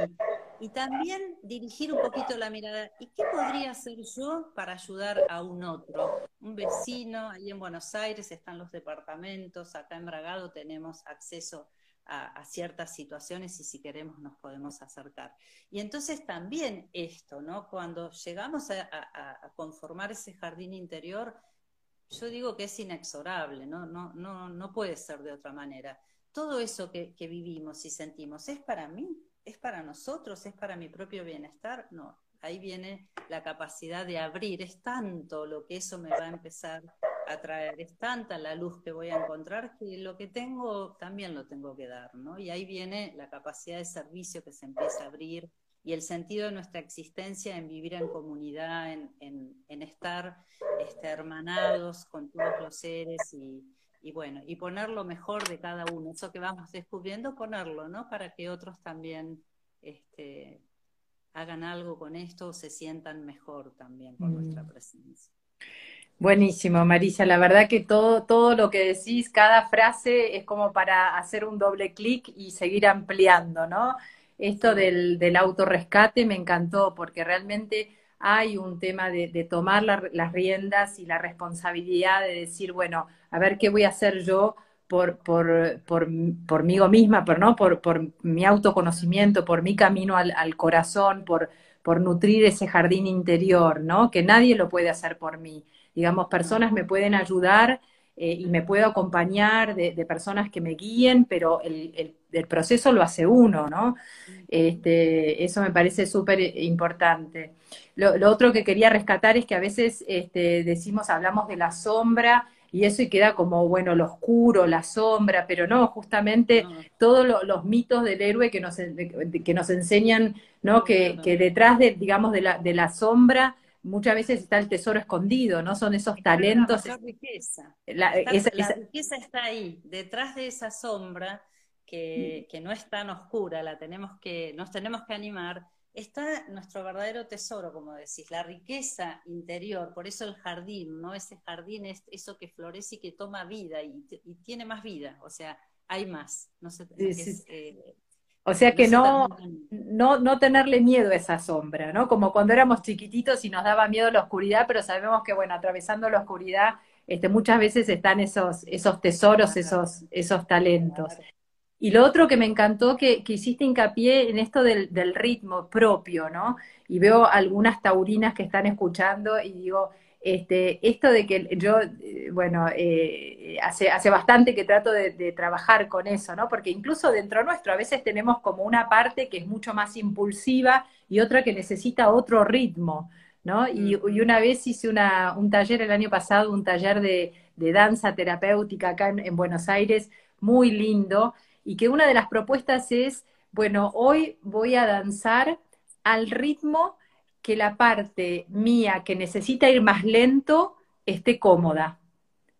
Y también dirigir un poquito la mirada, ¿y qué podría hacer yo para ayudar a un otro? Un vecino, ahí en Buenos Aires están los departamentos, acá en Bragado tenemos acceso a, ciertas situaciones y si queremos nos podemos acercar. Y entonces también esto, ¿no? Cuando llegamos a, conformar ese jardín interior, yo digo que es inexorable, ¿no? No, no, no puede ser de otra manera. Todo eso que, vivimos y sentimos, ¿es para mí? ¿Es para nosotros? ¿Es para mi propio bienestar? No, ahí viene la capacidad de abrir, es tanto lo que eso me va a empezar atraer, es tanta la luz que voy a encontrar que lo que tengo también lo tengo que dar, ¿no? Y ahí viene la capacidad de servicio que se empieza a abrir y el sentido de nuestra existencia en vivir en comunidad, en, estar este, hermanados con todos los seres y, bueno, y poner lo mejor de cada uno, eso que vamos descubriendo, ponerlo, ¿no? Para que otros también este, hagan algo con esto o se sientan mejor también con nuestra mm. presencia. Buenísimo, Marisa. La verdad que todo, todo lo que decís, cada frase es como para hacer un doble clic y seguir ampliando, ¿no? Esto del, del autorrescate me encantó porque realmente hay un tema de, tomar las riendas y la responsabilidad de decir, bueno, a ver qué voy a hacer yo por, por, por, por mí misma, por, ¿no? por, por mi autoconocimiento, por mi camino al, corazón, por, por nutrir ese jardín interior, ¿no? Que nadie lo puede hacer por mí. Digamos, personas me pueden ayudar eh, y me puedo acompañar de, personas que me guíen, pero el, proceso lo hace uno, ¿no? Este, eso me parece súper importante. Lo, otro que quería rescatar es que a veces este, decimos, hablamos de la sombra y eso y queda como, bueno, lo oscuro, la sombra, pero no, justamente todos los mitos del héroe que nos, que nos enseñan, ¿no? Que, que detrás de, digamos, de la, de la sombra muchas veces está el tesoro escondido, ¿no? Son esos talentos. La riqueza. La, riqueza está ahí, detrás de esa sombra que, que, no es tan oscura, la tenemos que, nos tenemos que animar, está nuestro verdadero tesoro, como decís, la riqueza interior, por eso el jardín, ¿no? Ese jardín es eso que florece y que toma vida y, tiene más vida, o sea, hay más. No sé, eh, o sea que no, no, no tenerle miedo a esa sombra, ¿no? Como cuando éramos chiquititos y nos daba miedo la oscuridad, pero sabemos que, bueno, atravesando la oscuridad, este, muchas veces están esos, esos tesoros, esos, esos talentos. Y lo otro que me encantó que, que hiciste hincapié en esto del, del, ritmo propio, ¿no? Y veo algunas taurinas que están escuchando y digo, este, esto de que yo, eh, bueno, eh, hace, hace bastante que trato de, trabajar con eso, ¿no? Porque incluso dentro nuestro a veces tenemos como una parte que es mucho más impulsiva y otra que necesita otro ritmo, ¿no? Y, una vez hice una, un taller el año pasado, un taller de, danza terapéutica acá en Buenos Aires, muy lindo, y que una de las propuestas es, bueno, hoy voy a danzar al ritmo que la parte mía que necesita ir más lento esté cómoda,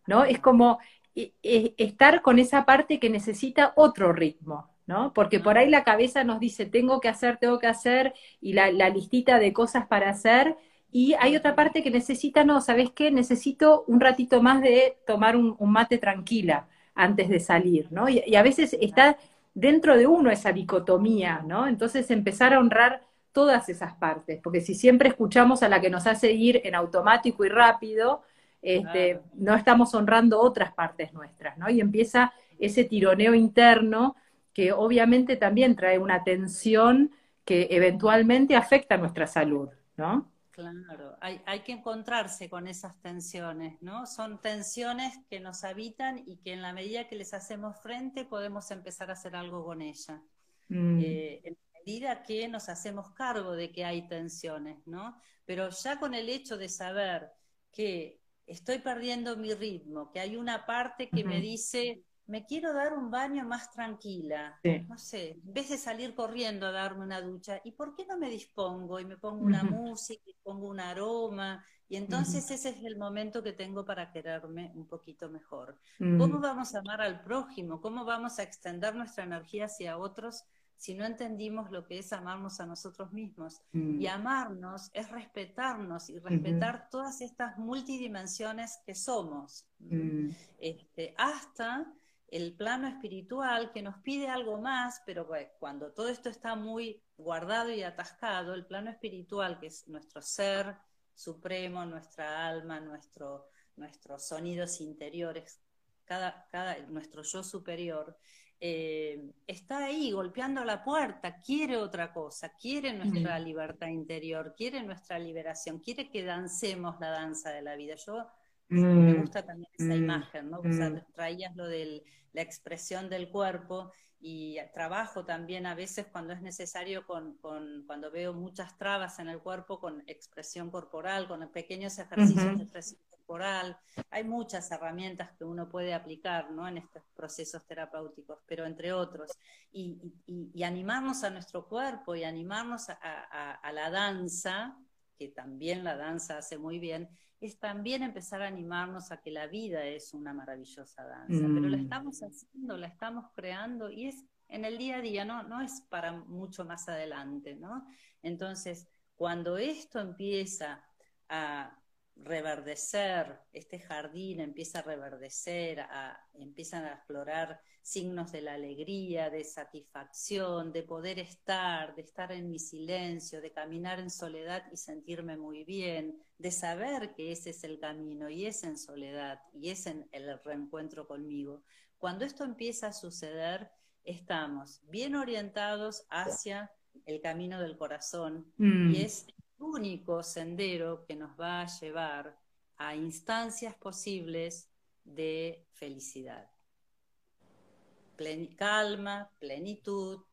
¿no? Es como e, e, estar con esa parte que necesita otro ritmo, ¿no? Porque por ahí la cabeza nos dice, tengo que hacer, tengo que hacer, y la, listita de cosas para hacer, Y hay otra parte que necesita, no, ¿sabes qué? Necesito un ratito más de tomar un, mate tranquila antes de salir, ¿no? Y, a veces está dentro de uno esa dicotomía, ¿no? Entonces empezar a honrar todas esas partes, porque si siempre escuchamos a la que nos hace ir en automático y rápido, este, no estamos honrando otras partes nuestras, ¿no? Y empieza ese tironeo interno que obviamente también trae una tensión que eventualmente afecta nuestra salud, ¿no? Claro, hay, hay, que encontrarse con esas tensiones, ¿no? Son tensiones que nos habitan y que en la medida que les hacemos frente podemos empezar a hacer algo con ellas. Mm. Eh, en la medida que nos hacemos cargo de que hay tensiones, ¿no? Pero ya con el hecho de saber que estoy perdiendo mi ritmo, que hay una parte que me dice, me quiero dar un baño más tranquila, no sé, en vez de salir corriendo a darme una ducha, ¿y por qué no me dispongo y me pongo una música y pongo un aroma? Y entonces ese es el momento que tengo para quererme un poquito mejor. ¿Cómo vamos a amar al prójimo? ¿Cómo vamos a extender nuestra energía hacia otros si no entendimos lo que es amarnos a nosotros mismos? Y amarnos es respetarnos y respetar todas estas multidimensiones que somos. este, hasta el plano espiritual que nos pide algo más, pero cuando todo esto está muy guardado y atascado, el plano espiritual, que es nuestro ser supremo, nuestra alma, nuestro, nuestros sonidos interiores, cada, cada, nuestro yo superior, eh, está ahí golpeando la puerta, quiere otra cosa, quiere nuestra libertad interior, quiere nuestra liberación, quiere que dancemos la danza de la vida. Yo me mm, gusta también esa mm, imagen, ¿no? O sea, mm. traías lo de la expresión del cuerpo y trabajo también a veces cuando es necesario con, cuando veo muchas trabas en el cuerpo con expresión corporal, con pequeños ejercicios de expresión corporal. Hay muchas herramientas que uno puede aplicar ¿no? en estos procesos terapéuticos, pero entre otros. Y, animarnos a nuestro cuerpo y animarnos a la danza, que también la danza hace muy bien, es también empezar a animarnos a que la vida es una maravillosa danza, pero la mm. estamos haciendo, la estamos creando y es en el día a día, no, no es para mucho más adelante, ¿no? Entonces, cuando esto empieza a reverdecer, este jardín empieza a reverdecer, a, empiezan a explorar signos de la alegría, de satisfacción, de poder estar, de estar en mi silencio, de caminar en soledad y sentirme muy bien, de saber que ese es el camino y es en soledad y es en el reencuentro conmigo. Cuando esto empieza a suceder, estamos bien orientados hacia el camino del corazón y mm. es único sendero que nos va a llevar a instancias posibles de felicidad. Calma, plenitud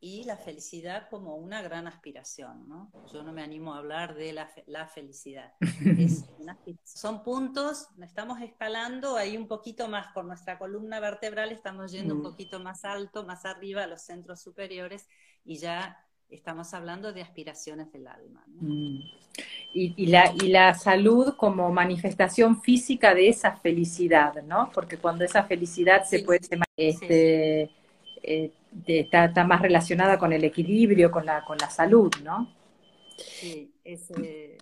y la felicidad como una gran aspiración. ¿no? Yo no me animo a hablar de la, felicidad. son puntos, estamos escalando ahí un poquito más con nuestra columna vertebral, estamos yendo un mm. poquito más alto, más arriba a los centros superiores y ya estamos hablando de aspiraciones del alma. Mm. Y, la, y la salud como manifestación física de esa felicidad, ¿no? Porque cuando esa felicidad se puede, este, eh, está, más relacionada con el equilibrio, con la, con la salud, ¿no? Sí, ese...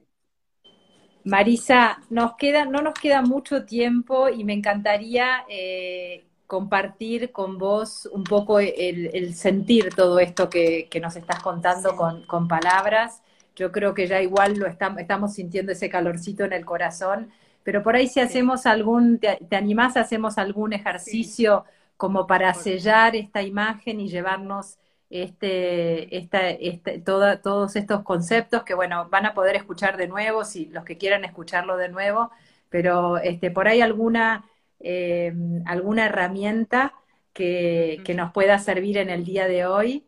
Marisa, nos queda, no nos queda mucho tiempo y me encantaría eh, compartir con vos un poco el, sentir todo esto que, nos estás contando con, palabras. Yo creo que ya igual lo estamos, sintiendo ese calorcito en el corazón, pero por ahí si hacemos algún, te, animás, hacemos algún ejercicio como para sellar esta imagen y llevarnos este, esta, este, todos estos conceptos que, bueno, van a poder escuchar de nuevo, si los que quieran escucharlo de nuevo, pero este, por ahí alguna eh, alguna herramienta que, nos pueda servir en el día de hoy.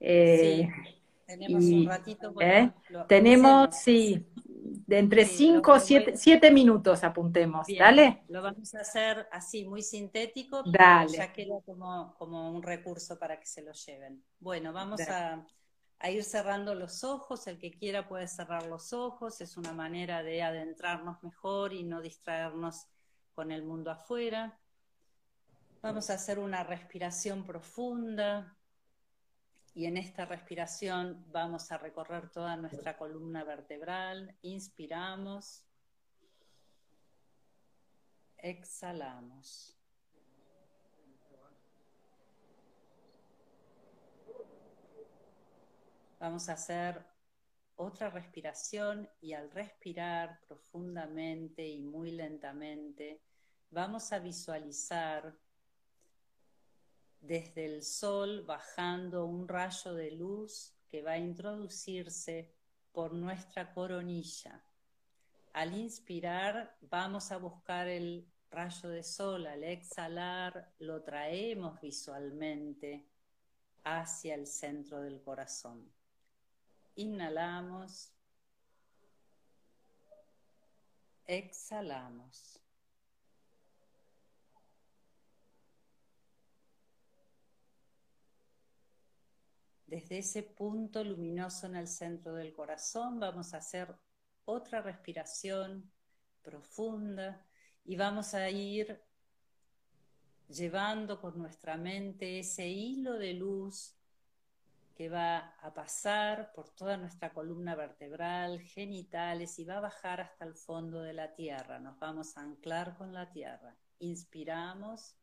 Eh, tenemos un ratito. ¿eh? tenemos, sí, de entre 5 o 7 minutos apuntemos, ¿dale? Lo vamos a hacer así, muy sintético, ya queda como, como, un recurso para que se lo lleven. Bueno, vamos a, a, ir cerrando los ojos, el que quiera puede cerrar los ojos, es una manera de adentrarnos mejor y no distraernos con el mundo afuera. Vamos a hacer una respiración profunda. Y en esta respiración vamos a recorrer toda nuestra columna vertebral. Inspiramos. Exhalamos. Vamos a hacer otra respiración y al respirar profundamente y muy lentamente, vamos a visualizar desde el sol bajando un rayo de luz que va a introducirse por nuestra coronilla. Al inspirar vamos a buscar el rayo de sol, al exhalar lo traemos visualmente hacia el centro del corazón. Inhalamos. Exhalamos. Desde ese punto luminoso en el centro del corazón vamos a hacer otra respiración profunda y vamos a ir llevando con nuestra mente ese hilo de luz que va a pasar por toda nuestra columna vertebral, genitales y va a bajar hasta el fondo de la tierra. Nos vamos a anclar con la tierra. Inspiramos.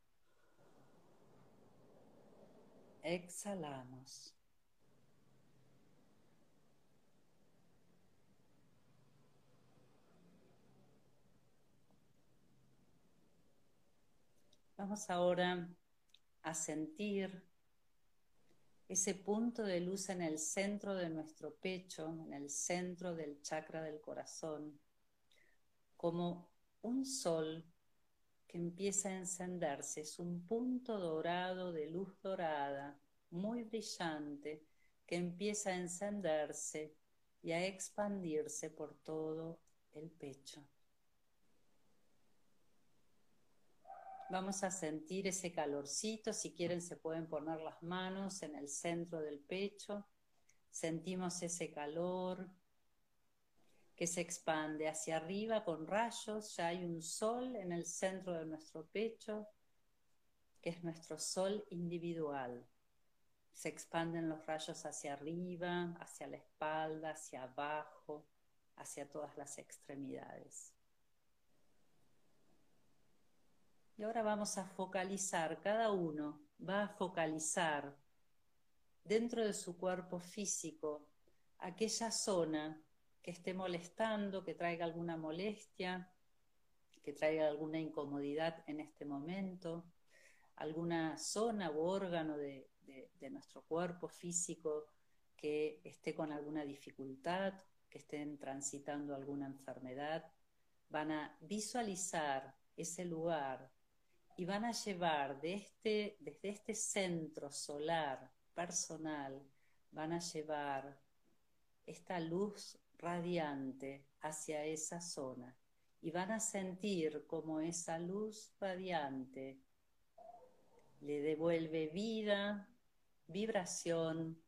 Exhalamos. Vamos ahora a sentir ese punto de luz en el centro de nuestro pecho, en el centro del chakra del corazón, como un sol que empieza a encenderse. Es un punto dorado de luz dorada, muy brillante, que empieza a encenderse y a expandirse por todo el pecho. Vamos a sentir ese calorcito, si quieren se pueden poner las manos en el centro del pecho. Sentimos ese calor que se expande hacia arriba con rayos. Ya hay un sol en el centro de nuestro pecho, que es nuestro sol individual. Se expanden los rayos hacia arriba, hacia la espalda, hacia abajo, hacia todas las extremidades. Y ahora vamos a focalizar, cada uno va a focalizar dentro de su cuerpo físico aquella zona que esté molestando, que traiga alguna molestia, que traiga alguna incomodidad en este momento, alguna zona u órgano de, de nuestro cuerpo físico que esté con alguna dificultad, que estén transitando alguna enfermedad, van a visualizar ese lugar y van a llevar este, desde este centro solar personal, van a llevar esta luz radiante hacia esa zona y van a sentir como esa luz radiante le devuelve vida, vibración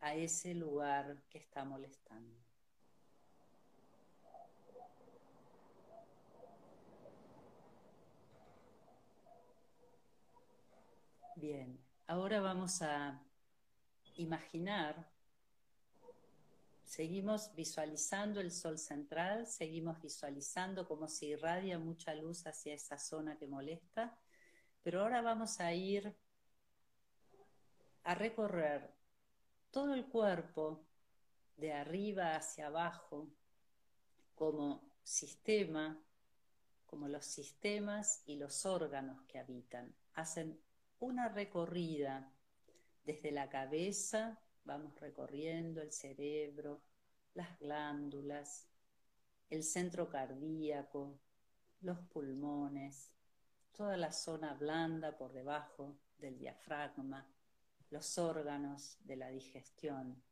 a ese lugar que está molestando. Bien, ahora vamos a imaginar, seguimos visualizando el sol central, seguimos visualizando cómo se irradia mucha luz hacia esa zona que molesta, pero ahora vamos a ir a recorrer todo el cuerpo de arriba hacia abajo como sistema, como los sistemas y los órganos que habitan. Hacen una recorrida desde la cabeza, vamos recorriendo el cerebro, las glándulas, el centro cardíaco, los pulmones, toda la zona blanda por debajo del diafragma, los órganos de la digestión.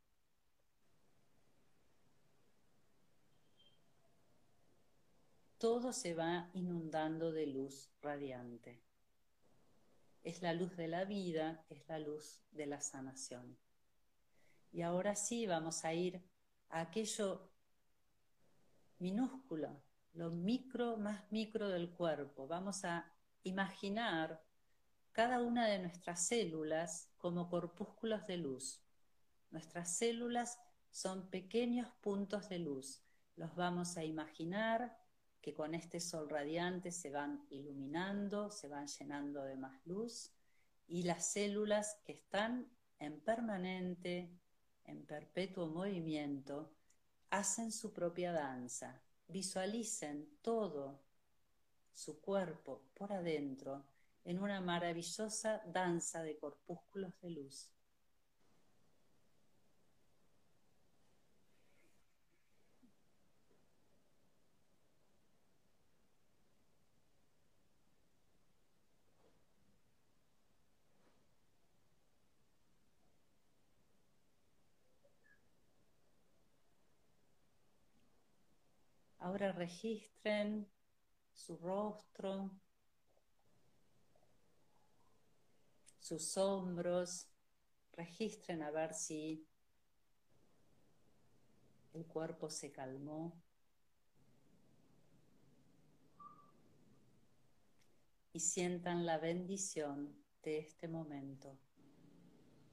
Todo se va inundando de luz radiante es la luz de la vida, es la luz de la sanación. Y ahora sí vamos a ir a aquello minúsculo, lo micro más micro del cuerpo. Vamos a imaginar cada una de nuestras células como corpúsculos de luz. Nuestras células son pequeños puntos de luz. Los vamos a imaginar que con este sol radiante se van iluminando, se van llenando de más luz y las células que están en permanente, en perpetuo movimiento, hacen su propia danza. Visualicen todo su cuerpo por adentro en una maravillosa danza de corpúsculos de luz. Ahora registren su rostro, sus hombros, registren a ver si el cuerpo se calmó. Y sientan la bendición de este momento,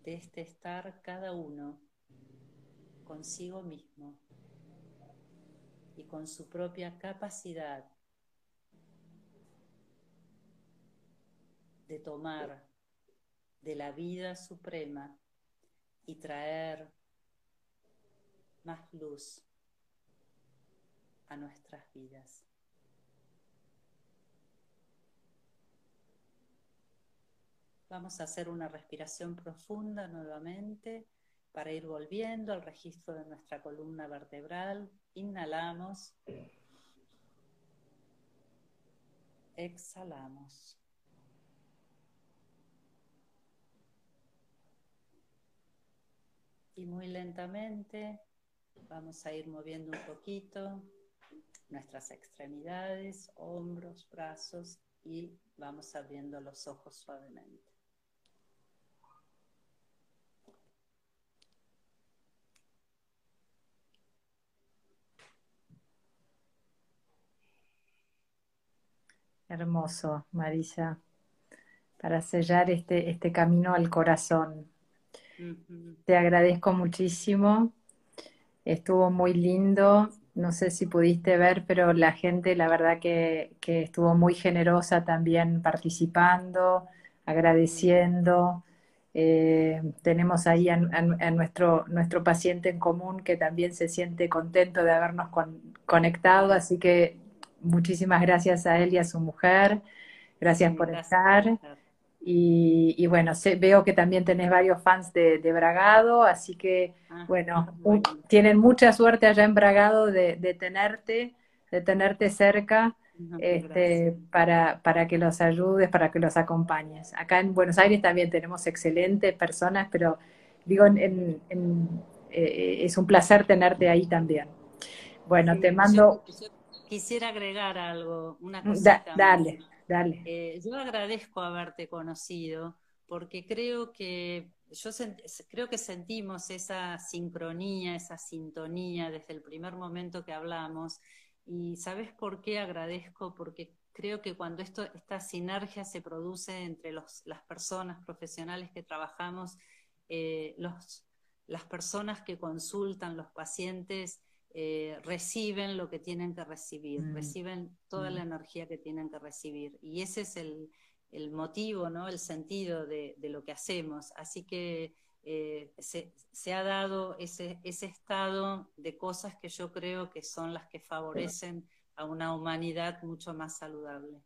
de este estar cada uno consigo mismo y con su propia capacidad de tomar de la vida suprema y traer más luz a nuestras vidas. Vamos a hacer una respiración profunda nuevamente para ir volviendo al registro de nuestra columna vertebral. Inhalamos. Exhalamos. Y muy lentamente vamos a ir moviendo un poquito nuestras extremidades, hombros, brazos y vamos abriendo los ojos suavemente. Hermoso, Marisa, para sellar este, este camino al corazón. Te agradezco muchísimo. Estuvo muy lindo. No sé si pudiste ver, pero la gente, la verdad que, estuvo muy generosa también participando, agradeciendo. Eh, tenemos ahí a, nuestro, nuestro paciente en común que también se siente contento de habernos conectado, así que muchísimas gracias a él y a su mujer. Gracias por estar. Y, bueno, veo que también tenés varios fans de, Bragado, así que ah, bueno, tienen mucha suerte allá en Bragado de, tenerte, de tenerte cerca. este, para, para que los ayudes, para que los acompañes. Acá en Buenos Aires también tenemos excelentes personas, pero digo, en, eh, es un placer tenerte ahí también. Bueno, te mando... Quisiera agregar algo, una cosita. dale. Dale. Eh, yo agradezco haberte conocido porque creo que yo creo que sentimos esa sincronía, esa sintonía desde el primer momento que hablamos. Y ¿sabes por qué agradezco? Porque creo que cuando esto, esta sinergia se produce entre los, las personas profesionales que trabajamos, eh, los, las personas que consultan, los pacientes, eh, reciben lo que tienen que recibir, mm. reciben toda la mm. energía que tienen que recibir. Y ese es el, motivo, ¿no? el sentido de, lo que hacemos. Así que eh, se, ha dado ese, ese estado de cosas que yo creo que son las que favorecen a una humanidad mucho más saludable.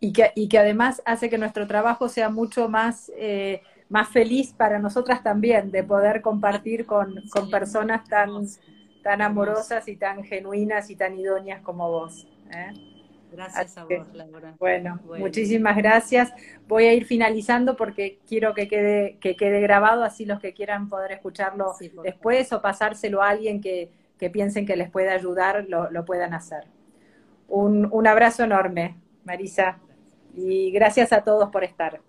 Y que, y que además hace que nuestro trabajo sea mucho más, eh, más feliz para nosotras también, de poder compartir con, con personas tan, tan amorosas y tan genuinas y tan idóneas como vos. ¿eh? Gracias a vos, Laura. Bueno, muchísimas gracias. Voy a ir finalizando porque quiero que quede, que quede grabado, así los que quieran poder escucharlo después o pasárselo a alguien que, piensen que les puede ayudar, lo, lo puedan hacer. Un, un abrazo enorme, Marisa, y gracias a todos por estar.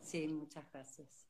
Sí, muchas gracias.